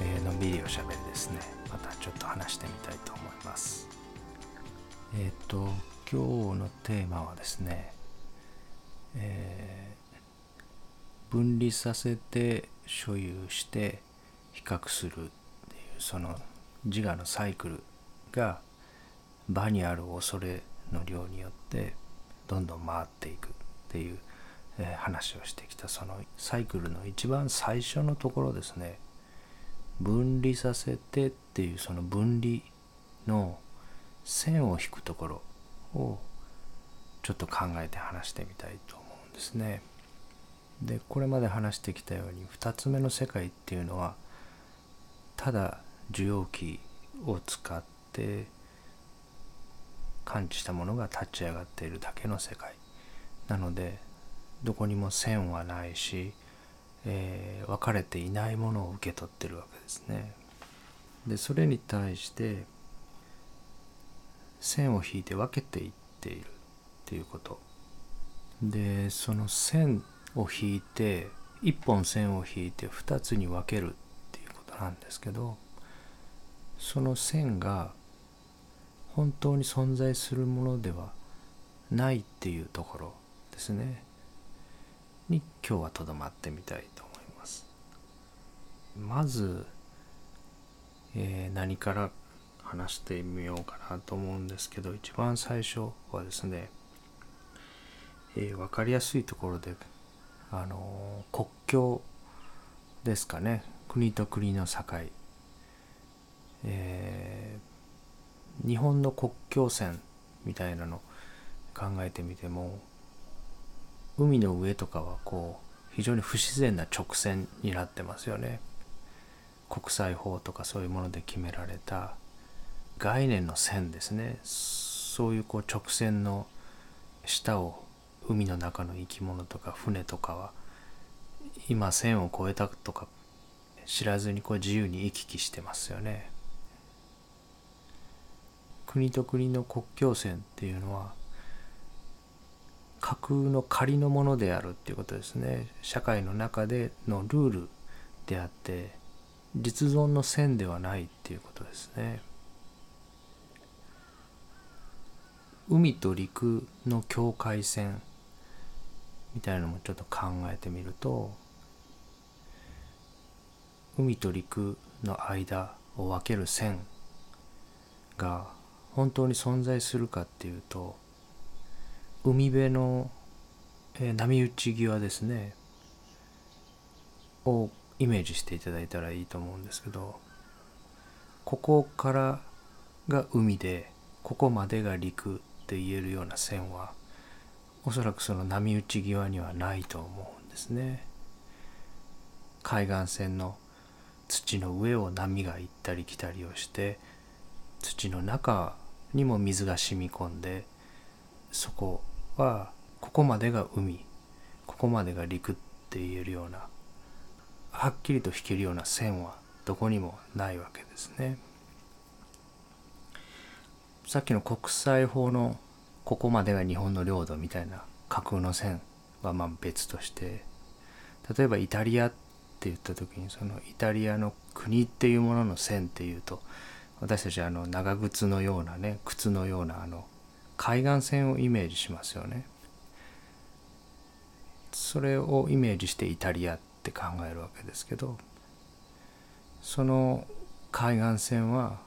えー、のんびりおしゃべりですね。またちょっと話してみたいと思います。えっ、ー、と今日のテーマはですね、えー、分離させて所有して比較するっていうその自我のサイクルが場にある恐れの量によってどんどん回っていくっていう、話をしてきたそのサイクルの一番最初のところですね。分離させてっていうその分離の線を引くところをちょっと考えて話してみたいと思うんですね。でこれまで話してきたように2つ目の世界っていうのはただ受容器を使って感知したものが立ち上がっているだけの世界なのでどこにも線はないしえー、分かれていないものを受け取ってるわけですね。でそれに対して線を引いて分けていっているっていうことでその線を引いて一本線を引いて二つに分けるっていうことなんですけどその線が本当に存在するものではないっていうところですね。に今日はとどまってみたいと思います。まず、えー、何から話してみようかなと思うんですけど一番最初はですね、えー、分かりやすいところで、あのー、国境ですかね国と国の境、えー、日本の国境線みたいなの考えてみても海の上とかはこう非常に不自然な直線になってますよね。国際法とかそういうもので決められた概念の線ですねそういうこう直線の下を海の中の生き物とか船とかは今線を越えたとか知らずにこう自由に行き来してますよね。国と国の国境線っていうのは架空の仮のものであるっていうことですね。社会の中でのルールであって実存の線ではないっていうことですね。海と陸の境界線みたいなのもちょっと考えてみると海と陸の間を分ける線が本当に存在するかっていうと海辺の、えー、波打ち際ですねをイメージしていただいたらいいと思うんですけどここからが海でここまでが陸って言えるような線はおそらくその波打ち際にはないと思うんですね。海岸線の土の上を波が行ったり来たりをして土の中にも水が染み込んでそこはここまでが海ここまでが陸って言えるようなはっきりと引けるような線はどこにもないわけですね。さっきの国際法のここまでが日本の領土みたいな架空の線はまあ別として例えばイタリアって言った時にそのイタリアの国っていうものの線っていうと私たちあの長靴のようなね靴のようなあの海岸線をイメージしますよね。それをイメージしてイタリアって考えるわけですけどその海岸線は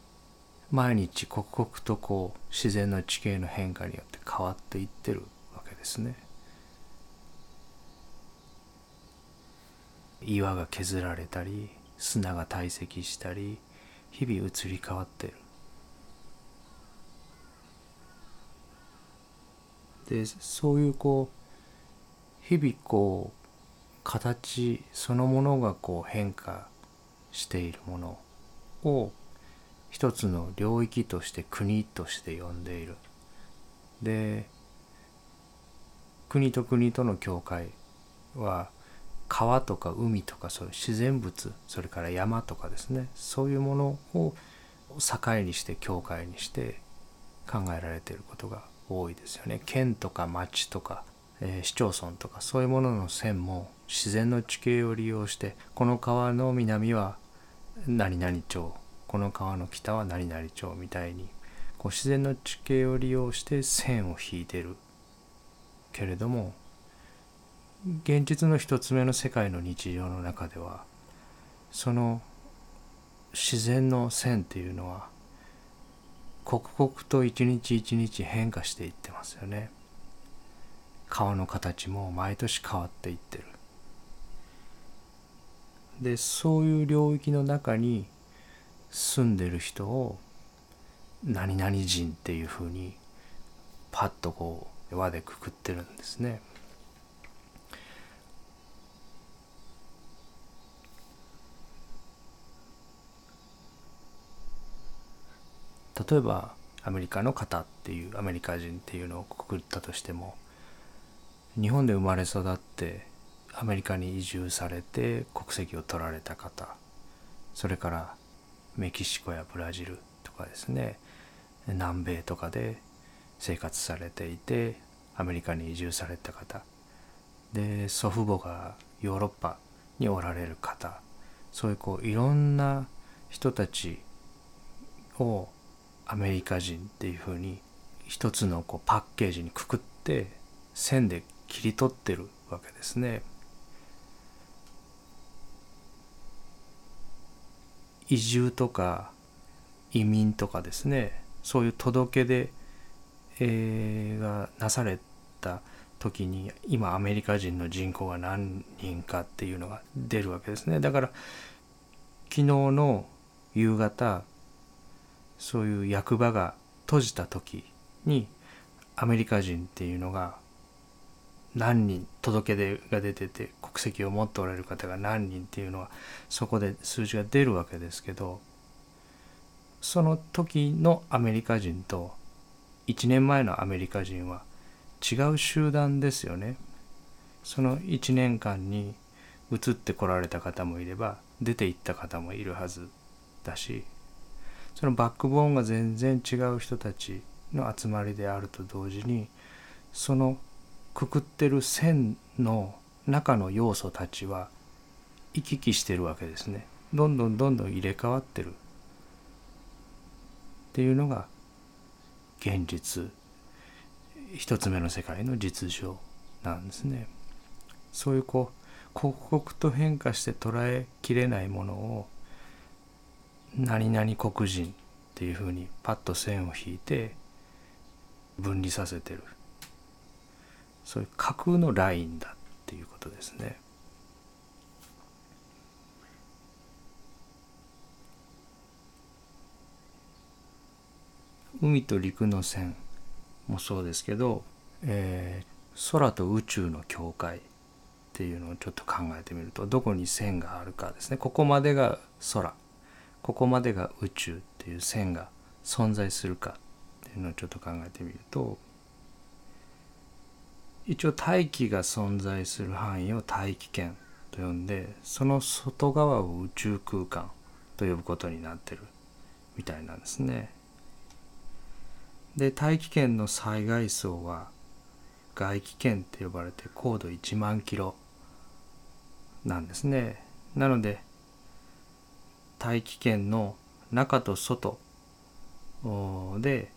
毎日刻々とこう自然の地形の変化によって変わっていってるわけですね。岩が削られたり砂が堆積したり日々移り変わってるでそういうこう日々こう形そのものがこう変化しているものを一つの領域として国として呼んでいる。で国と国との境界は川とか海とかそういう自然物それから山とかですねそういうものを境にして境界にして考えられていることが多いですよね。県とか町とか、えー、市町村とかそういうものの線も自然の地形を利用してこの川の南は何々町この川の北は何々町みたいにこう自然の地形を利用して線を引いてる。けれども現実の一つ目の世界の日常の中ではその自然の線っていうのは刻々と一日一日変化していってますよね川の形も毎年変わっていってるでそういう領域の中に住んでる人を何々人っていうふうにパッとこう輪でくくってるんですね。例えばアメリカの方っていうアメリカ人っていうのをくくったとしても日本で生まれ育ってアメリカに移住されて国籍を取られた方それからメキシコやブラジルとかですね南米とかで生活されていてアメリカに移住された方。で祖父母がヨーロッパにおられる方。そういうこういろんな人たちをアメリカ人っていうふうに一つのこうパッケージにくくって線で切り取ってるわけですね。移住とか移民とかですねそういう届け出、えー、がなされた時に今アメリカ人の人口が何人かっていうのが出るわけですねだから昨日の夕方そういう役場が閉じた時にアメリカ人っていうのが何人届け出が出てて国籍を持っておられる方が何人っていうのはそこで数字が出るわけですけどその時のアメリカ人と1年前のアメリカ人は違う集団ですよね。その1年間に移ってこられた方もいれば出て行った方もいるはずだしそのバックボーンが全然違う人たちの集まりであると同時にそのくくってる線の中の要素たちは行き来してるわけですね。どんどんどんどん入れ替わってるっていうのが現実。一つ目の世界の実情なんですね。そういうこう刻々と変化して捉えきれないものを何々黒人っていうふうにパッと線を引いて分離させてる。そういう架空のラインだっていうことですね。海と陸の線もそうですけど、えー、空と宇宙の境界っていうのをちょっと考えてみるとどこに線があるかですね。ここまでが空。ここまでが宇宙っていう線が存在するかっていうのをちょっと考えてみると一応大気が存在する範囲を大気圏と呼んでその外側を宇宙空間と呼ぶことになってるみたいなんですね。で大気圏の災害層は外気圏って呼ばれて高度1万キロなんですね。なので大気圏の中と外で、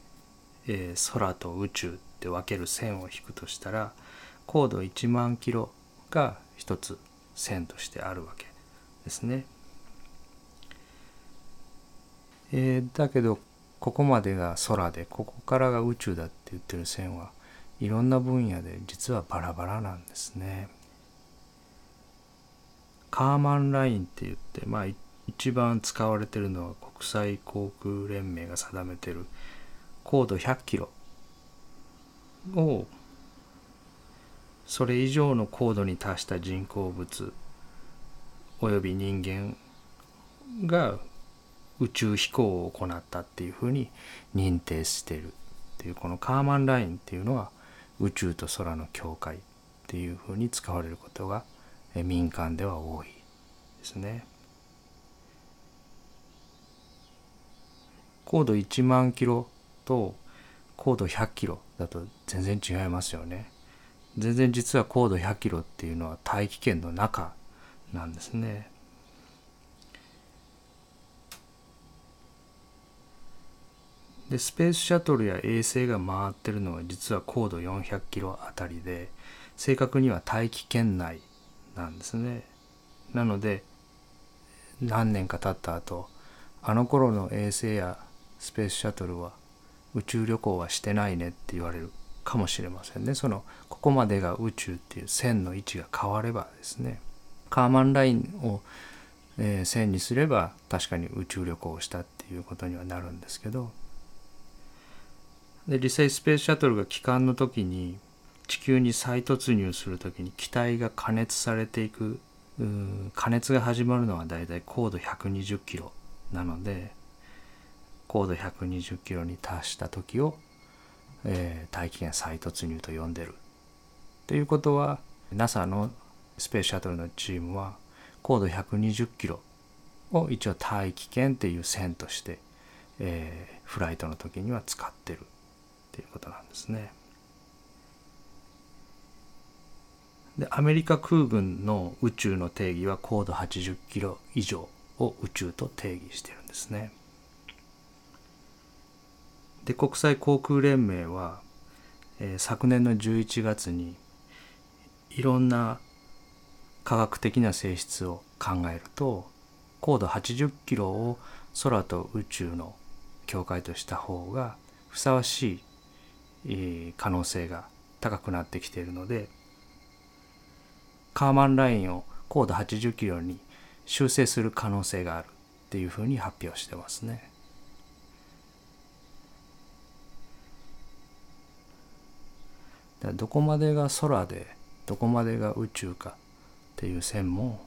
えー、空と宇宙って分ける線を引くとしたら高度1万キロが一つ線としてあるわけですね。えー、だけどここまでが空でここからが宇宙だって言ってる線はいろんな分野で実はバラバラなんですね。カーマンラインって言ってまあ一一番使われてるのは国際航空連盟が定めてる高度100キロをそれ以上の高度に達した人工物および人間が宇宙飛行を行ったっていうふうに認定してるっていうこのカーマンラインっていうのは宇宙と空の境界っていうふうに使われることが民間では多いですね。高度1万キロと高度100キロだと全然違いますよね。全然実は高度100キロっていうのは大気圏の中なんですね。でスペースシャトルや衛星が回ってるのは実は高度400キロあたりで正確には大気圏内なんですね。なので何年か経った後あの頃の衛星やスペースシャトルは宇宙旅行はしてないねって言われるかもしれませんね。そのここまでが宇宙っていう線の位置が変わればですねカーマンラインを、えー、線にすれば確かに宇宙旅行をしたっていうことにはなるんですけど。で実際スペースシャトルが帰還の時に地球に再突入する時に機体が加熱されていく加熱が始まるのはだいたい高度120キロなので高度120キロに達した時を、えー、大気圏再突入と呼んでる。ということは NASA のスペースシャトルのチームは高度120キロを一応大気圏っていう線として、えー、フライトの時には使ってるっていうことなんですね。でアメリカ空軍の宇宙の定義は高度80キロ以上を宇宙と定義してるんですね。で国際航空連盟は、えー、昨年の11月にいろんな科学的な性質を考えると高度80キロを空と宇宙の境界とした方がふさわしいえ可能性が高くなってきているのでカーマンラインを高度80キロに修正する可能性があるっていうふうに発表してますね。どこまでが空でどこまでが宇宙かっていう線も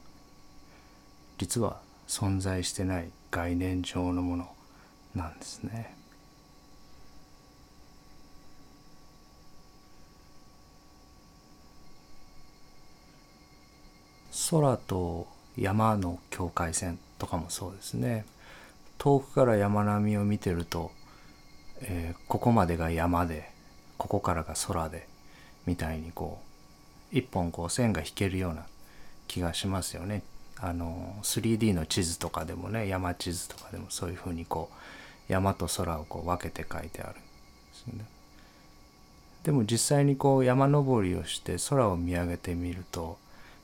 実は存在してない概念上のものなんですね。空と山の境界線とかもそうですね遠くから山並みを見てると、えー、ここまでが山でここからが空でみたいにこう一本こう線が引けるような気がしますよね。あの 3D の地図とかでもね山地図とかでもそういうふうにこう山と空をこう分けて書いてあるでね。でも実際にこう山登りをして空を見上げてみると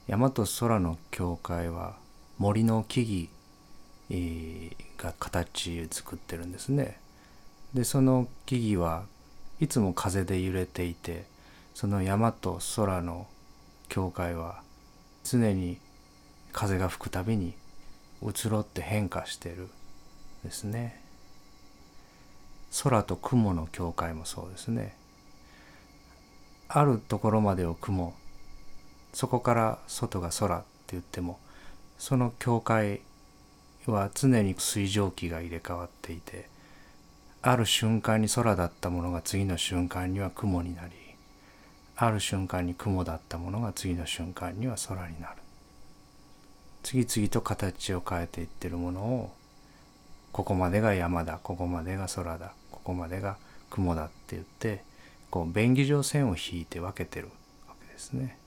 山と空の境界は森の木々が形作ってるんですね。でその木々はいつも風で揺れていてその山と空の境界は常に風が吹くたびに移ろって変化してるですね。空と雲の境界もそうですね。あるところまでを雲そこから外が空って言ってもその境界は常に水蒸気が入れ替わっていてある瞬間に空だったものが次の瞬間には雲になりある瞬間に雲だったものが次の瞬間には空になる次々と形を変えていってるものをここまでが山だここまでが空だここまでが雲だって言ってこう便宜上線を引いて分けてるわけですね。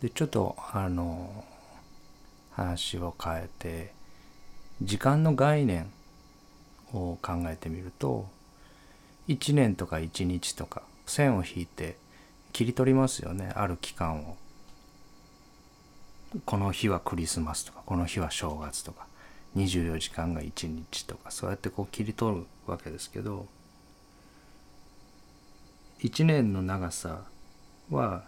でちょっとあの話を変えて時間の概念を考えてみると1年とか1日とか線を引いて切り取りますよねある期間を。この日はクリスマスとかこの日は正月とか24時間が1日とかそうやってこう切り取るわけですけど1年の長さは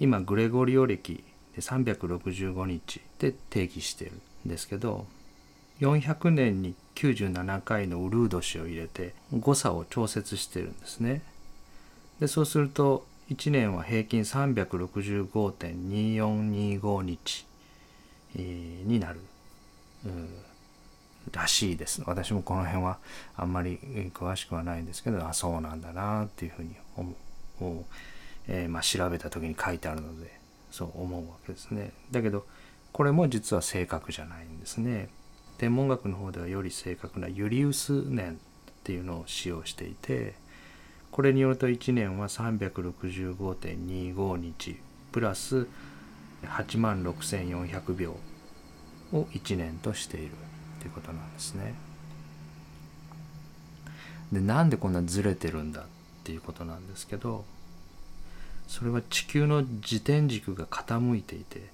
今グレゴリオ暦で365日で定義してるんですけど400年に97回のウルー年を入れて誤差を調節してるんですね。でそうすると1年は平均365.2425日、えー、になる、らしいです。私もこの辺はあんまり詳しくはないんですけどあそうなんだなっていうふうに思う。えー、まあ、調べた時に書いてあるのでそう思うわけですね。だけどこれも実は正確じゃないんですね。天文学の方ではより正確なユリウス年っていうのを使用していてこれによると1年は365.25日プラス8万6400秒を1年としているということなんですね。でなんでこんなずれてるんだっていうことなんですけどそれは地球の自転軸が傾いていて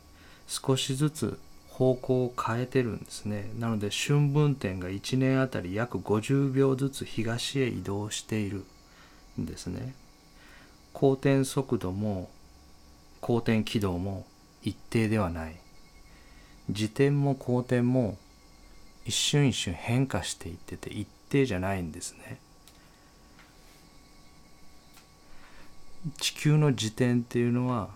少しずつ方向を変えてるんですね。なので春分点が1年あたり約50秒ずつ東へ移動しているんですね。公転速度も公転軌道も一定ではない。自転も公転も一瞬一瞬変化していってて一定じゃないんですね。地球の自転っていうのは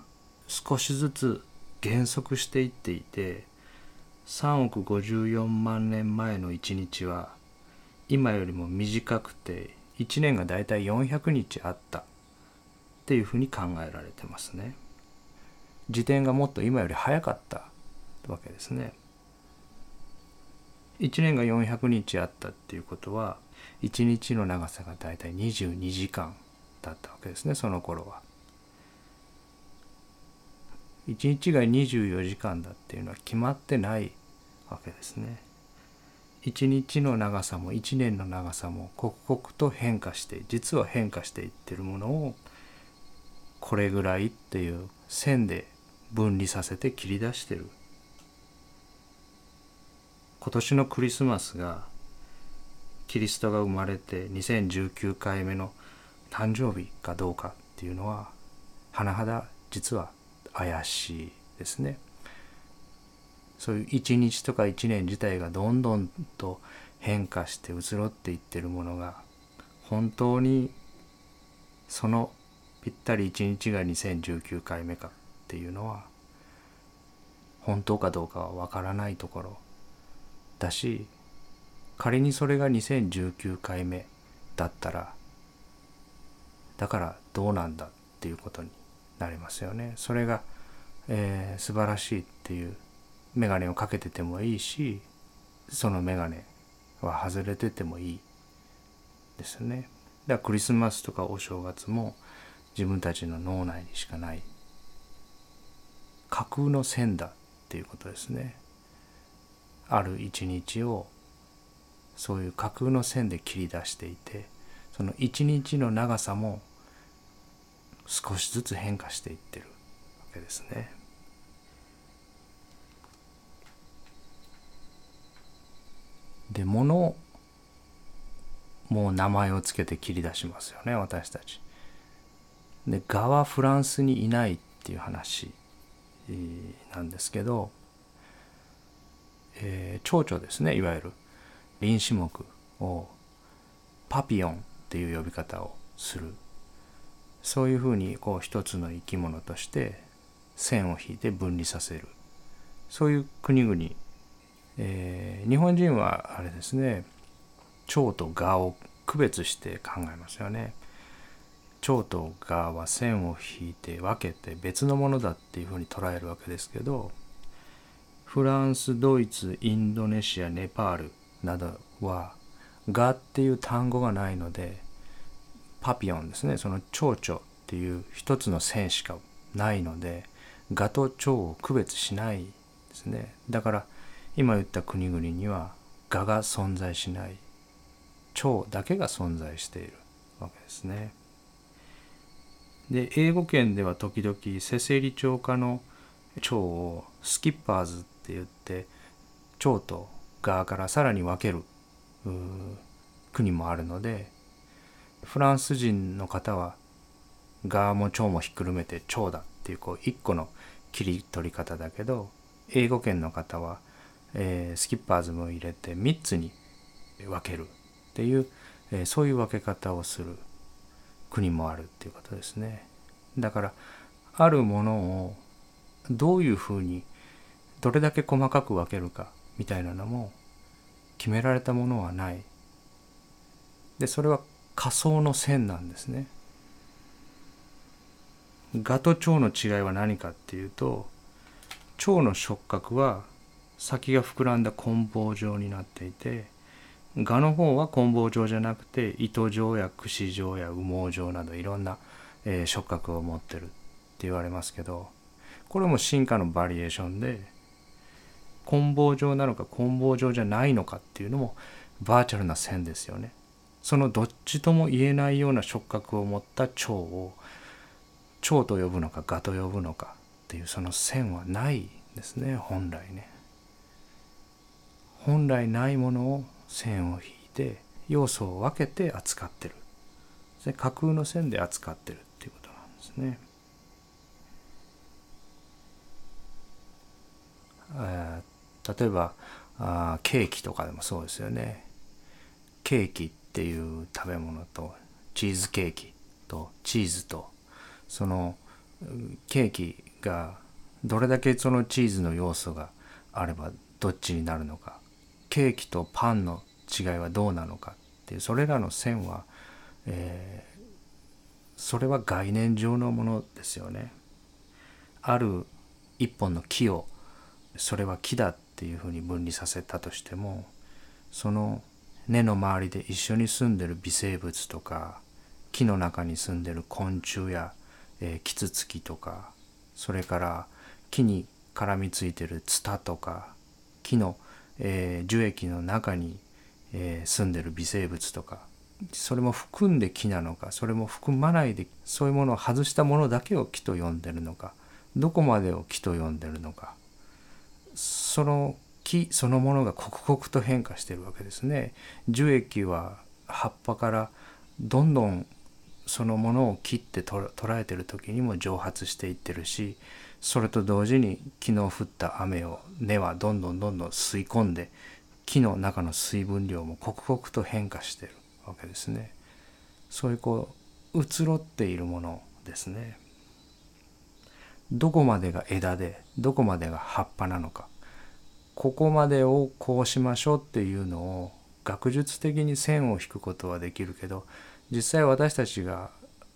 少しずつ減速していっていて3億54万年前の1日は今よりも短くて1年がだいたい400日あったっていうふうに考えられてますね。自転がもっと今より早かったわけですね。1年が400日あったっていうことは1日の長さがだいたい22時間だったわけですねその頃は。1日が24時間だっていうのは決まってないわけですね。1日の長さも1年の長さも刻々と変化して実は変化していってるものをこれぐらいっていう線で分離させて切り出してる今年のクリスマスがキリストが生まれて2019回目の誕生日かどうかっていうのは甚だ実は怪しいですね。そういう一日とか一年自体がどんどんと変化して移ろっていってるものが本当にそのぴったり一日が2019回目かっていうのは本当かどうかはわからないところだし仮にそれが2019回目だったらだからどうなんだっていうことになりますよね。それが、えー、素晴らしいっていう眼鏡をかけててもいいしその眼鏡は外れててもいいですね。だからクリスマスとかお正月も自分たちの脳内にしかない架空の線だっていうことですね。ある一日をそういう架空の線で切り出していてその一日の長さも少しずつ変化していってるわけですね。で物もう名前をつけて切り出しますよね私たち。で「蛾はフランスにいない」っていう話なんですけど、えー、蝶々ですねいわゆる臨死目をパピヨンっていう呼び方をするそういうふうにこう一つの生き物として線を引いて分離させる。そういう国々、えー、日本人はあれですね。蝶と蛾を区別して考えますよね。蝶と蛾は線を引いて分けて別のものだっていうふうに捉えるわけですけどフランスドイツインドネシアネパールなどは「蛾」っていう単語がないのでパピオンですね。その蝶々っていう一つの線しかないので蛾と蝶を区別しないですね。だから今言った国々には蛾が存在しない。蝶だけが存在しているわけですね。で英語圏では時々セセリ鳥科の蝶をスキッパーズって言って蝶と側からさらに分ける国もあるのでフランス人の方は側も蝶もひっくるめて蝶だっていうこう一個の切り取り方だけど英語圏の方は、えー、スキッパーズも入れて3つに分けるっていう、えー、そういう分け方をする国もあるっていうことですね。だからあるものをどういうふうにどれだけ細かく分けるかみたいなのも決められたものはない。でそれは仮想の線なんですね。蛾と蝶の違いは何かっていうと蝶の触覚は先が膨らんだ棍棒状になっていて蛾の方は棍棒状じゃなくて糸状や串状や羽毛状などいろんな、えー、触覚を持ってるって言われますけどこれも進化のバリエーションで棍棒状なのか棍棒状じゃないのかっていうのもバーチャルな線ですよねそのどっちとも言えないような触覚を持った蝶を蝶と呼ぶのか蛾と呼ぶのかっていうその線はないですね本来ね本来ないものを線を引いて要素を分けて扱ってる架空の線で扱ってるっていうことなんですね。例えばあケーキとかでもそうですよね。ケーキってていう食べ物とチーズケーキとチーズとそのケーキがどれだけそのチーズの要素があればどっちになるのかケーキとパンの違いはどうなのかっていうそれらの線は、えー、それは概念上のものですよね。ある一本の木をそれは木だっていうふうに分離させたとしてもその根の周りで一緒に住んでる微生物とか木の中に住んでる昆虫や、えー、キツツキとかそれから木に絡みついてるツタとか木の、えー、樹液の中に、えー、住んでる微生物とかそれも含んで木なのかそれも含まないでそういうものを外したものだけを木と呼んでるのかどこまでを木と呼んでるのかその木そのものが刻々と変化してるわけですね。樹液は葉っぱからどんどんそのものを切って捉えてる時にも蒸発していってるしそれと同時に昨日降った雨を根はどんどんどんどん吸い込んで木の中の水分量も刻々と変化してるわけですね。そういうこう移ろっているものですね。どこまでが枝でどこまでが葉っぱなのかここまでをこうしましょうっていうのを学術的に線を引くことはできるけど実際私たちが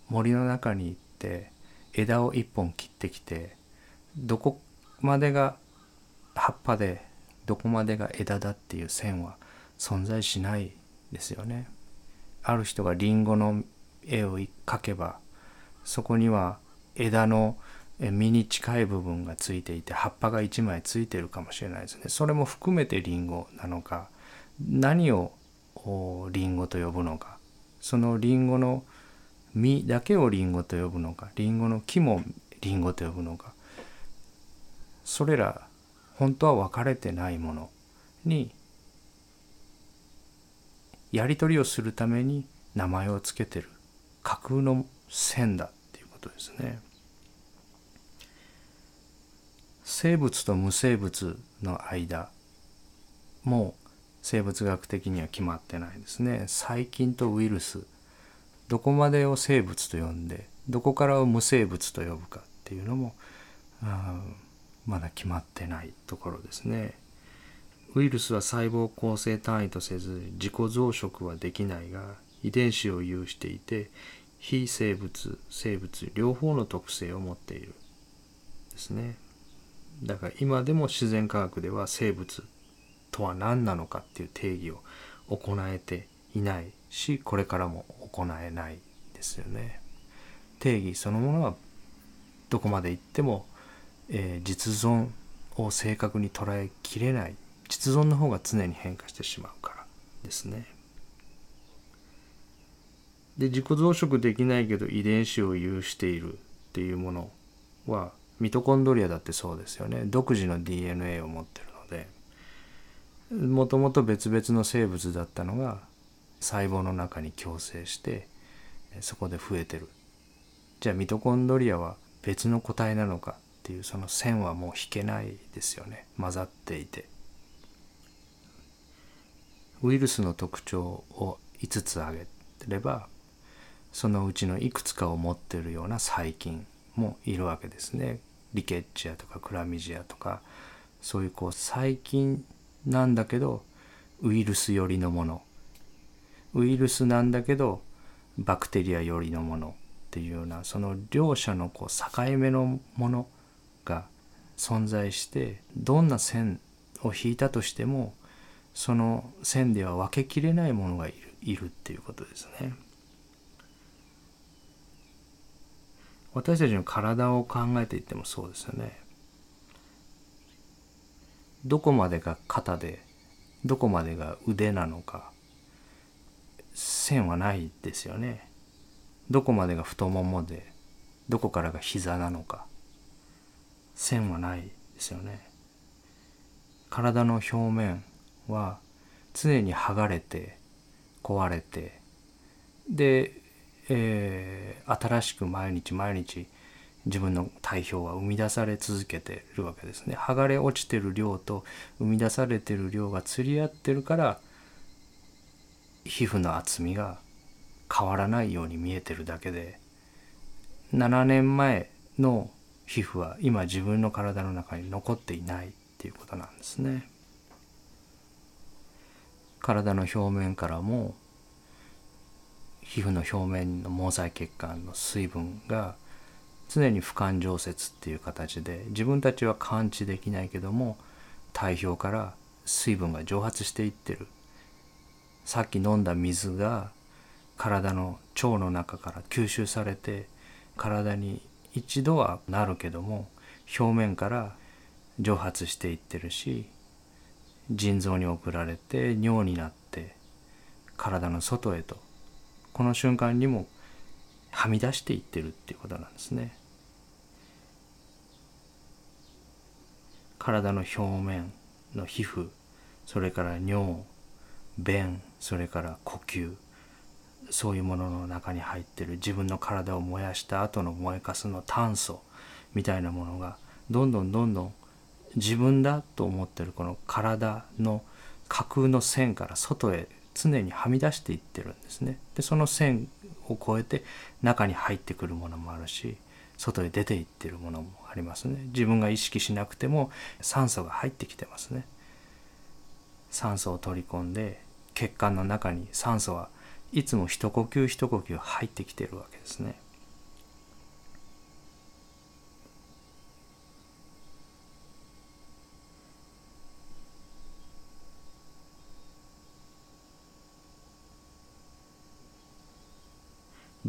森の中に行って枝を一本切ってきてどこまでが葉っぱでどこまでが枝だっていう線は存在しないですよね。ある人がリンゴの絵を描けばそこには枝の実に近い部分がついていて葉っぱが1枚ついてるかもしれないですね。それも含めてリンゴなのか何をリンゴと呼ぶのかそのリンゴの実だけをリンゴと呼ぶのかリンゴの木もリンゴと呼ぶのかそれら本当は分かれてないものにやり取りをするために名前を付けてる架空の線だっていうことですね。生物と無生物の間も生物学的には決まってないですね。細菌とウイルスどこまでを生物と呼んでどこからを無生物と呼ぶかっていうのもまだ決まってないところですね。ウイルスは細胞構成単位とせず自己増殖はできないが遺伝子を有していて非生物生物両方の特性を持っているですね。だから今でも自然科学では生物とは何なのかっていう定義を行えていないしこれからも行えないですよね。定義そのものはどこまでいってもえー、実存を正確に捉えきれない実存の方が常に変化してしまうからですね。で自己増殖できないけど遺伝子を有しているっていうものはミトコンドリアだってそうですよね。独自の DNA を持ってるので。もともと別々の生物だったのが細胞の中に共生してそこで増えてる。じゃあミトコンドリアは別の個体なのかっていうその線はもう引けないですよね。混ざっていて。ウイルスの特徴を5つ挙げればそのうちのいくつかを持ってるような細菌もいるわけですね。リケッチアとかクラミジアとかそういうこう細菌なんだけどウイルス寄りのものウイルスなんだけどバクテリア寄りのものっていうようなその両者のこう境目のものが存在してどんな線を引いたとしてもその線では分けきれないものがいるいるっていうことですね。私たちの体を考えていってもそうですよね。どこまでが肩でどこまでが腕なのか線はないですよねどこまでが太ももでどこからが膝なのか線はないですよね体の表面は常に剥がれて壊れてで、えー、新しく毎日毎日自分の体表は生み出され続けてるわけですね剥がれ落ちてる量と生み出されてる量が釣り合ってるから皮膚の厚みが変わらないように見えてるだけで7年前の皮膚は今自分の体の中に残っていないっていうことなんですね。体の表面からも皮膚の表面の毛細血管の水分が常に俯瞰常設っていう形で自分たちは感知できないけども体表から水分が蒸発していってる。さっき飲んだ水が体の腸の中から吸収されて体に一度はなるけども表面から蒸発していってるし腎臓に送られて尿になって体の外へとこの瞬間にもはみ出していってるっていうことなんですね。体の表面の皮膚それから尿便それから呼吸そういうものの中に入ってる自分の体を燃やした後の燃えかすの炭素みたいなものがどんどんどんどん自分だと思ってるこの体の架空の線から外へ常にはみ出していってるんですね。でその線を越えて中に入ってくるものもあるし外へ出ていってるものもありますね。自分が意識しなくても酸素が入ってきてますね。酸素を取り込んで血管の中に酸素はいつも一呼吸一呼吸入ってきてるわけですね。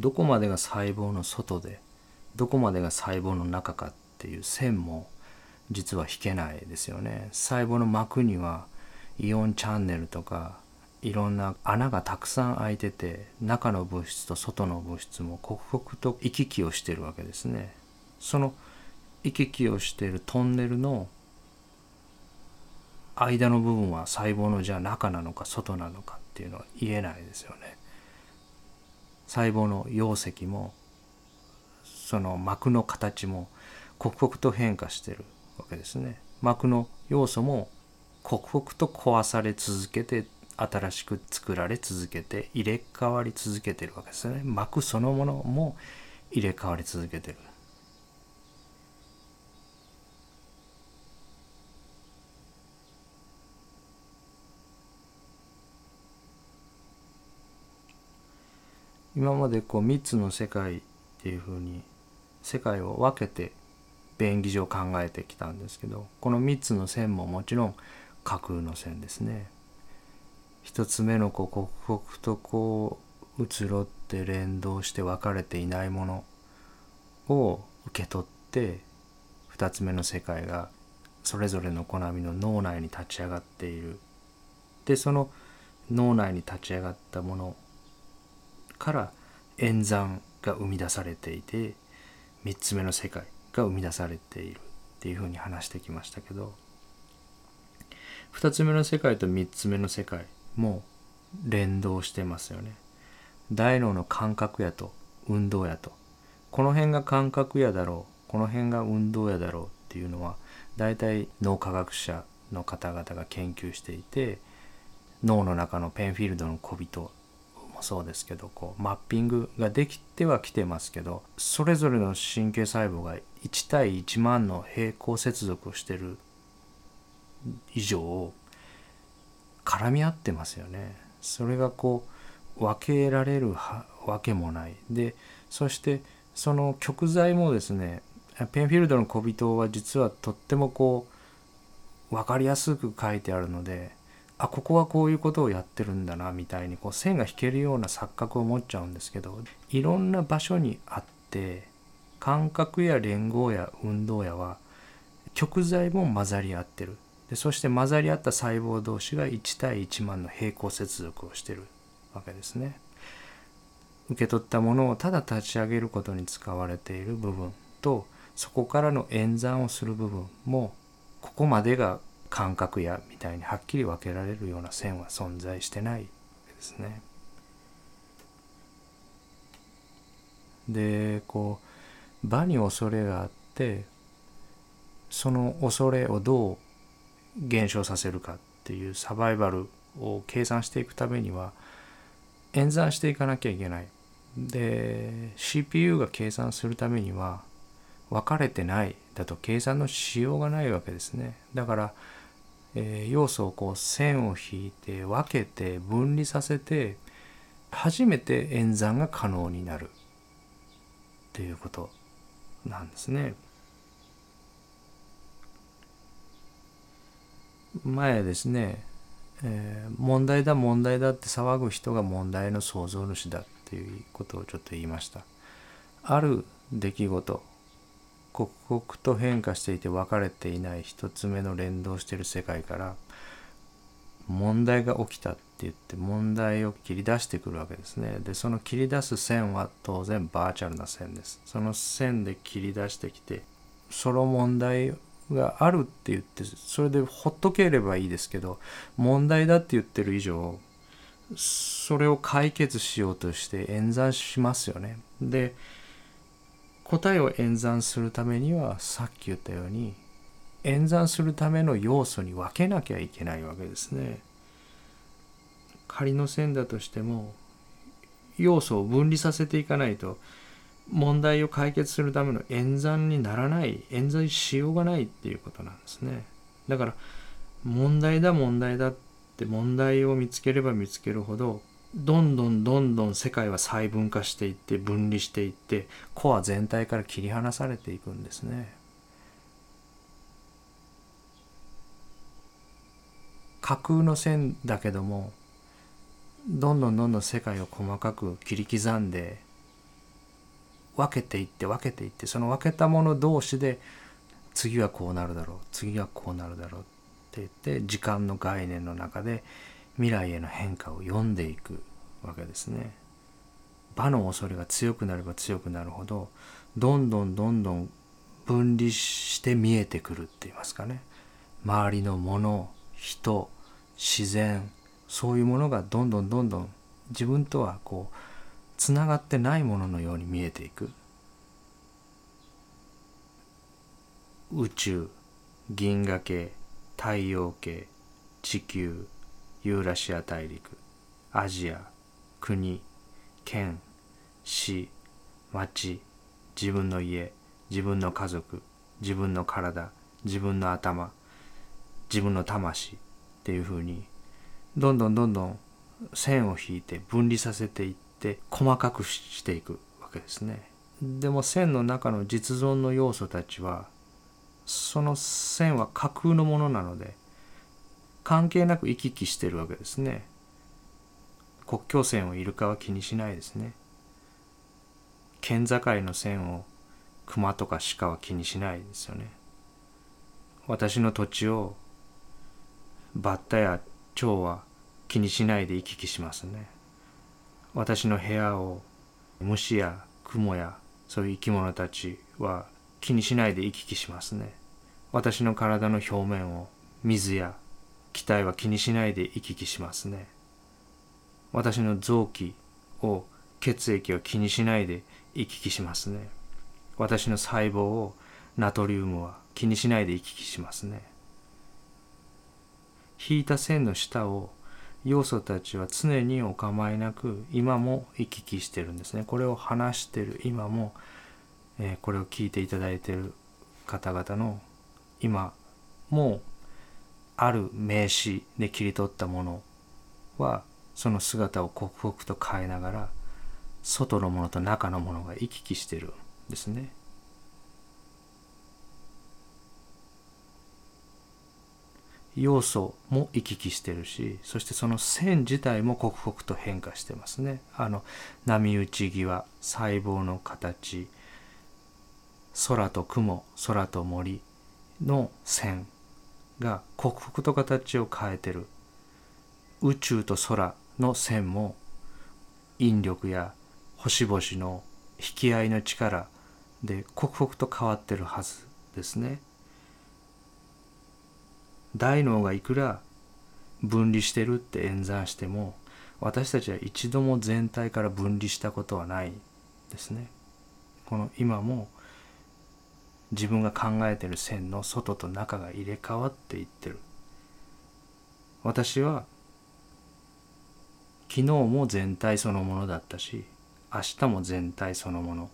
どこまでが細胞の外でどこまでが細胞の中かっていう線も実は引けないですよね。細胞の膜にはイオンチャンネルとかいろんな穴がたくさん開いてて中の物質と外の物質も刻々と行き来をしてるわけですね。その行き来をしているトンネルの間の部分は細胞のじゃあ中なのか外なのかっていうのは言えないですよね。細胞の容積もその膜の形も刻々と変化してるわけですね。膜の要素も刻々と壊され続けて新しく作られ続けて入れ替わり続けてるわけですね。膜そのものも入れ替わり続けてる。今までこう3つの世界っていうふうに世界を分けて便宜上考えてきたんですけどこの3つの線ももちろん架空の線ですね。1つ目のこう刻々とこう移ろって連動して分かれていないものを受け取って2つ目の世界がそれぞれの好みの脳内に立ち上がっている。でその脳内に立ち上がったものから演算が生み出されていて3つ目の世界が生み出されているっていうふうに話してきましたけど2つ目の世界と3つ目の世界も連動してますよね。大脳の感覚やと運動やとこの辺が感覚やだろうこの辺が運動やだろうっていうのは大体脳科学者の方々が研究していて脳の中のペンフィールドの小人もそうですけどこうマッピングができてはきてますけどそれぞれの神経細胞が1対1万の平行接続をしてる以上絡み合ってますよね。それがこう分けられるわけもない。でそしてその極材もですねペンフィールドの小人は実はとってもこう分かりやすく書いてあるのであここはこういうことをやってるんだなみたいにこう線が引けるような錯覚を持っちゃうんですけどいろんな場所にあって感覚や連合や運動やは極材も混ざり合ってるでそして混ざり合った細胞同士が1対1万の平行接続をしてるわけですね。受け取ったものをただ立ち上げることに使われている部分とそこからの演算をする部分もここまでが感覚やみたいにはっきり分けられるような線は存在してないですね。でこう場に恐れがあってその恐れをどう減少させるかっていうサバイバルを計算していくためには演算していかなきゃいけない。で CPU が計算するためには分かれてないだと計算のしようがないわけですね。だから、えー、要素をこう線を引いて分けて分離させて初めて演算が可能になるっていうことなんですね。前ですね、えー、問題だ問題だって騒ぐ人が問題の創造主だっていうことをちょっと言いました。ある出来事刻々と変化していて分かれていない一つ目の連動している世界から問題が起きたって言って問題を切り出してくるわけですね。でその切り出す線は当然バーチャルな線です。その線で切り出してきてその問題があるって言ってそれでほっとければいいですけど問題だって言ってる以上それを解決しようとして演算しますよね。で答えを演算するためにはさっき言ったように演算するための要素に分けなきゃいけないわけですね。仮の線だとしても要素を分離させていかないと問題を解決するための演算にならない演算しようがないっていうことなんですね。だから問題だ問題だって問題を見つければ見つけるほどどんどんどんどん世界は細分化していって分離していってコア全体から切り離されていくんですね。架空の線だけどもどんどんどんどん世界を細かく切り刻んで分けていって分けていってその分けたもの同士で次はこうなるだろう次はこうなるだろうって言って時間の概念の中で未来への変化を読んでいくわけですね。場の恐れが強くなれば強くなるほどどんどんどんどん分離して見えてくるって言いますかね周りのもの人自然そういうものがどんどんどんどん自分とはこうつながってないもののように見えていく宇宙銀河系太陽系地球ユーラシア大陸アジア国県市町自分の家自分の家族自分の体自分の頭自分の魂っていうふうにどんどんどんどん線を引いて分離させていって細かくしていくわけですね。でも線の中の実存の要素たちはその線は架空のものなので関係なく行き来してるわけですね。国境線をイルカは気にしないですね。県境の線を熊とか鹿は気にしないですよね。私の土地をバッタや蝶は気にしないで行き来しますね。私の部屋を虫や雲やそういう生き物たちは気にしないで行き来しますね。私の体の表面を水や気体は気にしないで行き来しますね。私の臓器を血液を気にしないで行き来しますね。私の細胞をナトリウムは気にしないで行き来しますね。引いた線の下を要素たちは常にお構いなく今も行き来してるんですね。これを話してる今も、えー、これを聞いていただいてる方々の今もある名詞で切り取ったものはその姿を刻々と変えながら外のものと中のものが行き来してるんですね。要素も行き来してるしそしてその線自体も刻々と変化してますね。あの波打ち際細胞の形空と雲空と森の線が刻々と形を変えてる宇宙と空の線も引力や星々の引き合いの力で刻々と変わってるはずですね。大脳がいくら分離してるって演算しても私たちは一度も全体から分離したことはないですね。この今も自分が考えてる線の外と中が入れ替わっていってる。私は昨日も全体そのものだったし明日も全体そのもの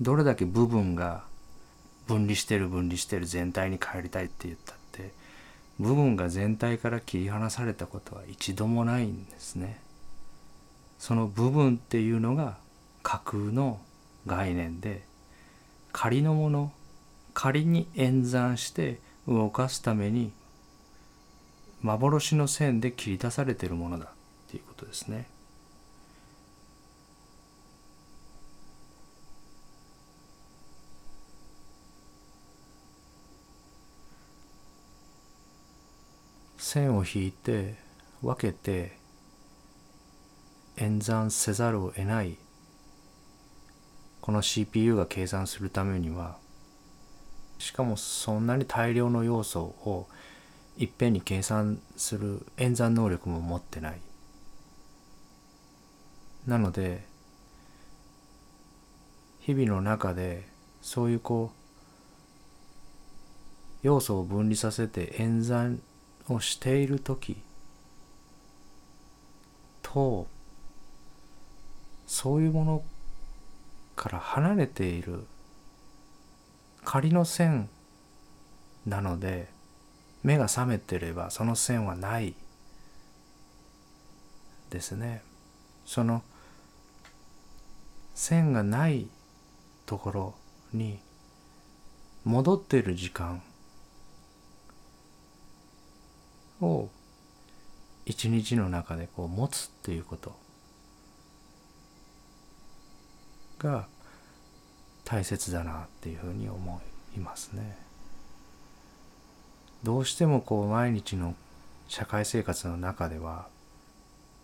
どれだけ部分が分離してる分離してる全体に帰りたいって言ったって部分が全体から切り離されたことは一度もないんですね。その部分っていうのが架空の概念で仮のもの仮に演算して動かすために幻の線で切り出されてるものだっていうことですね。線を引いて分けて演算せざるを得ないこの CPU が計算するためにはしかもそんなに大量の要素をいっぺんに計算する演算能力も持ってない。なので日々の中でそういうこう要素を分離させて演算をしている時とそういうものから離れている仮の線なので目が覚めてればその線はないですね。その線がないところに戻っている時間を一日の中でこう持つっていうこと。が大切だなっていうふうに思いますね。どうしてもこう毎日の社会生活の中では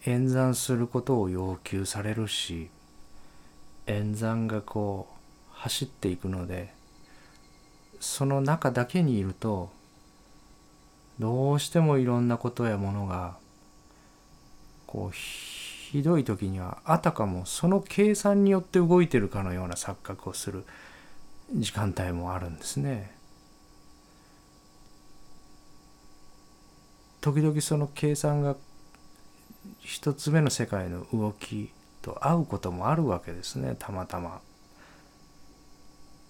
演算することを要求されるし演算がこう走っていくのでその中だけにいるとどうしてもいろんなことやものがこうひどい時にはあたかもその計算によって動いてるかのような錯覚をする時間帯もあるんですね。時々その計算が一つ目の世界の動きと合うこともあるわけですねたまたま。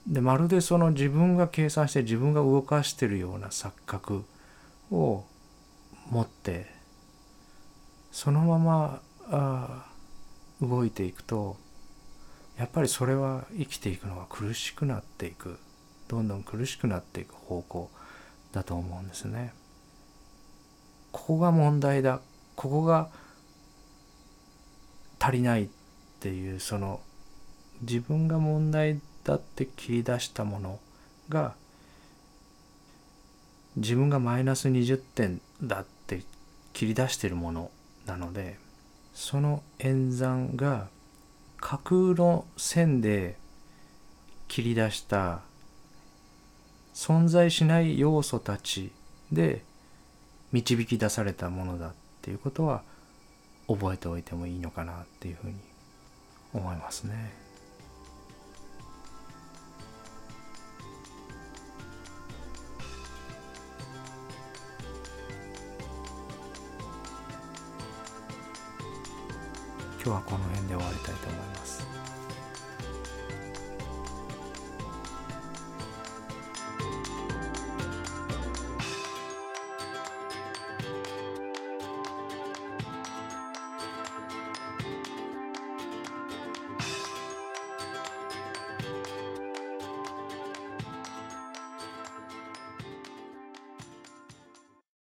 でまるでその自分が計算して自分が動かしてるような錯覚を持ってそのまま動いていくとやっぱりそれは生きていくのが苦しくなっていくどんどん苦しくなっていく方向だと思うんですね。ここが問題だここが足りないっていうその自分が問題だって切り出したものが自分がマイナス20点だって切り出してるものなのでその演算が架空の線で切り出した存在しない要素たちで導き出されたものだっていうことは覚えておいてもいいのかなっていうふうに思いますね。今日はこの辺で終わりたいと思います。